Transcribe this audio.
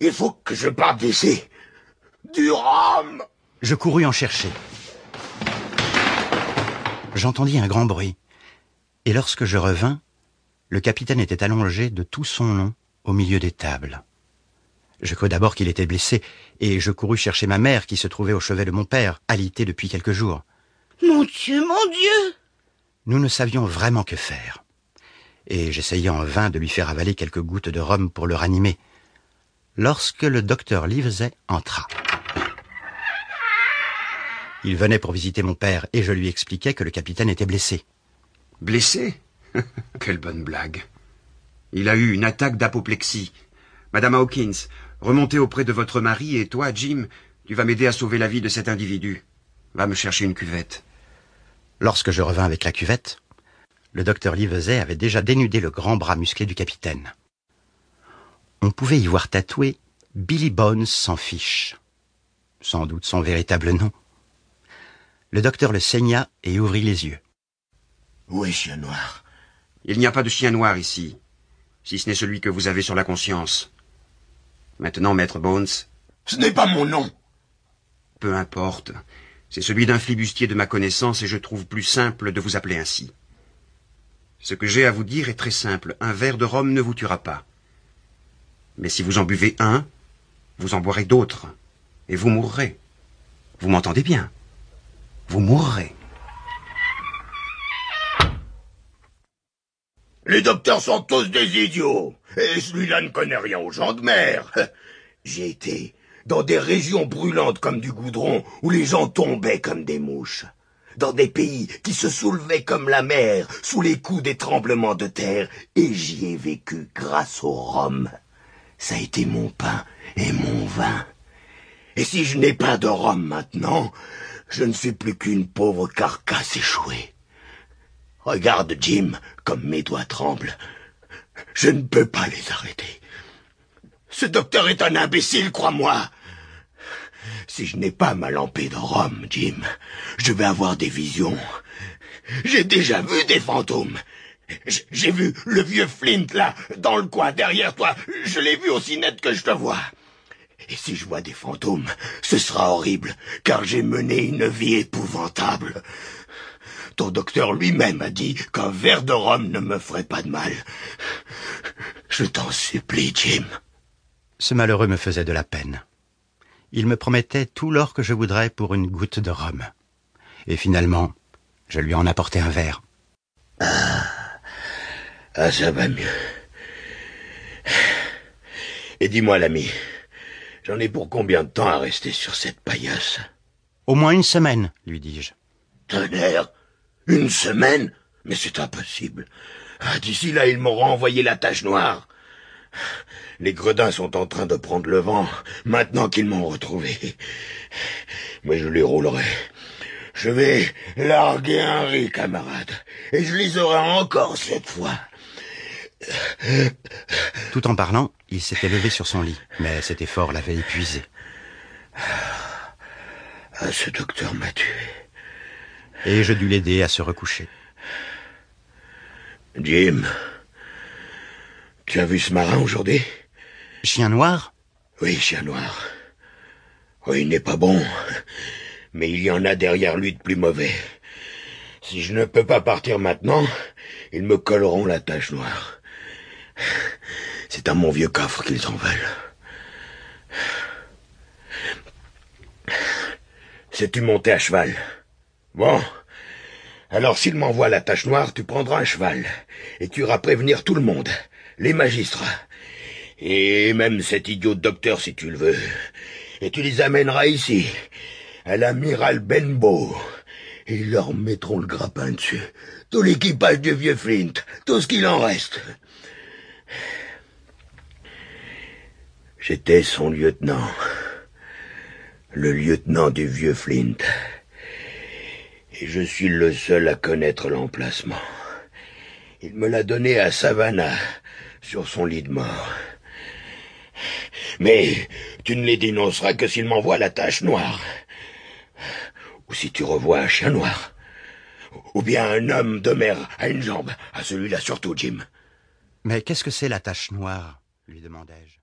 Il faut que je parte d'ici. Du rhum Je courus en chercher. J'entendis un grand bruit. Et lorsque je revins, le capitaine était allongé de tout son long au milieu des tables. Je crus d'abord qu'il était blessé, et je courus chercher ma mère qui se trouvait au chevet de mon père, alitée depuis quelques jours. Mon Dieu, mon Dieu Nous ne savions vraiment que faire. Et j'essayai en vain de lui faire avaler quelques gouttes de rhum pour le ranimer. Lorsque le docteur Livesey entra. Il venait pour visiter mon père, et je lui expliquai que le capitaine était blessé. Blessé? Quelle bonne blague. Il a eu une attaque d'apoplexie. Madame Hawkins, remontez auprès de votre mari et toi, Jim, tu vas m'aider à sauver la vie de cet individu. Va me chercher une cuvette. Lorsque je revins avec la cuvette, le docteur Livesey avait déjà dénudé le grand bras musclé du capitaine. On pouvait y voir tatoué Billy Bones sans fiche. Sans doute son véritable nom. Le docteur le saigna et ouvrit les yeux. Où est Chien Noir? Il n'y a pas de chien noir ici, si ce n'est celui que vous avez sur la conscience. Maintenant, maître Bones. Ce n'est pas mon nom. Peu importe. C'est celui d'un flibustier de ma connaissance et je trouve plus simple de vous appeler ainsi. Ce que j'ai à vous dire est très simple. Un verre de rhum ne vous tuera pas. Mais si vous en buvez un, vous en boirez d'autres. Et vous mourrez. Vous m'entendez bien? Vous mourrez. Les docteurs sont tous des idiots. Et celui-là ne connaît rien aux gens de mer. J'ai été dans des régions brûlantes comme du goudron, où les gens tombaient comme des mouches. Dans des pays qui se soulevaient comme la mer, sous les coups des tremblements de terre, et j'y ai vécu grâce au rhum. Ça a été mon pain et mon vin. Et si je n'ai pas de rhum maintenant, je ne suis plus qu'une pauvre carcasse échouée. Regarde, Jim, comme mes doigts tremblent. Je ne peux pas les arrêter. Ce docteur est un imbécile, crois-moi. Si je n'ai pas ma lampée de rhum, Jim, je vais avoir des visions. J'ai déjà vu des fantômes. J'ai vu le vieux Flint là, dans le coin derrière toi. Je l'ai vu aussi net que je te vois. Et si je vois des fantômes, ce sera horrible, car j'ai mené une vie épouvantable. Ton docteur lui-même a dit qu'un verre de rhum ne me ferait pas de mal. Je t'en supplie, Jim. Ce malheureux me faisait de la peine. Il me promettait tout l'or que je voudrais pour une goutte de rhum. Et finalement, je lui en apportai un verre. Ah, ah ça va mieux. Et dis-moi, l'ami, j'en ai pour combien de temps à rester sur cette paillasse? Au moins une semaine, lui dis-je. Tonnerre Une semaine? Mais c'est impossible. Ah, D'ici là, ils m'auront envoyé la tache noire. Les gredins sont en train de prendre le vent, maintenant qu'ils m'ont retrouvé. Mais je les roulerai. Je vais larguer un riz, camarade, et je les aurai encore cette fois. Tout en parlant, il s'était levé sur son lit, mais cet effort l'avait épuisé. Ah, ce docteur m'a tué. Et je dus l'aider à se recoucher. Jim, tu as vu ce marin aujourd'hui? Chien noir? Oui, chien noir. Oui, il n'est pas bon, mais il y en a derrière lui de plus mauvais. Si je ne peux pas partir maintenant, ils me colleront la tache noire. C'est à mon vieux coffre qu'ils en veulent. Sais-tu monter à cheval? Bon. Alors s'ils m'envoient la tache noire, tu prendras un cheval. Et tu iras prévenir tout le monde. Les magistrats. Et même cet idiot docteur si tu le veux. Et tu les amèneras ici. À l'amiral Benbow. Ils leur mettront le grappin dessus. Tout l'équipage du vieux Flint. Tout ce qu'il en reste. J'étais son lieutenant. Le lieutenant du vieux Flint. Et je suis le seul à connaître l'emplacement. Il me l'a donné à Savannah, sur son lit de mort. Mais tu ne les dénonceras que s'il m'envoie la tache noire. Ou si tu revois un chien noir. Ou bien un homme de mer à une jambe. À celui-là surtout, Jim. Mais qu'est-ce que c'est la tache noire? lui demandai-je.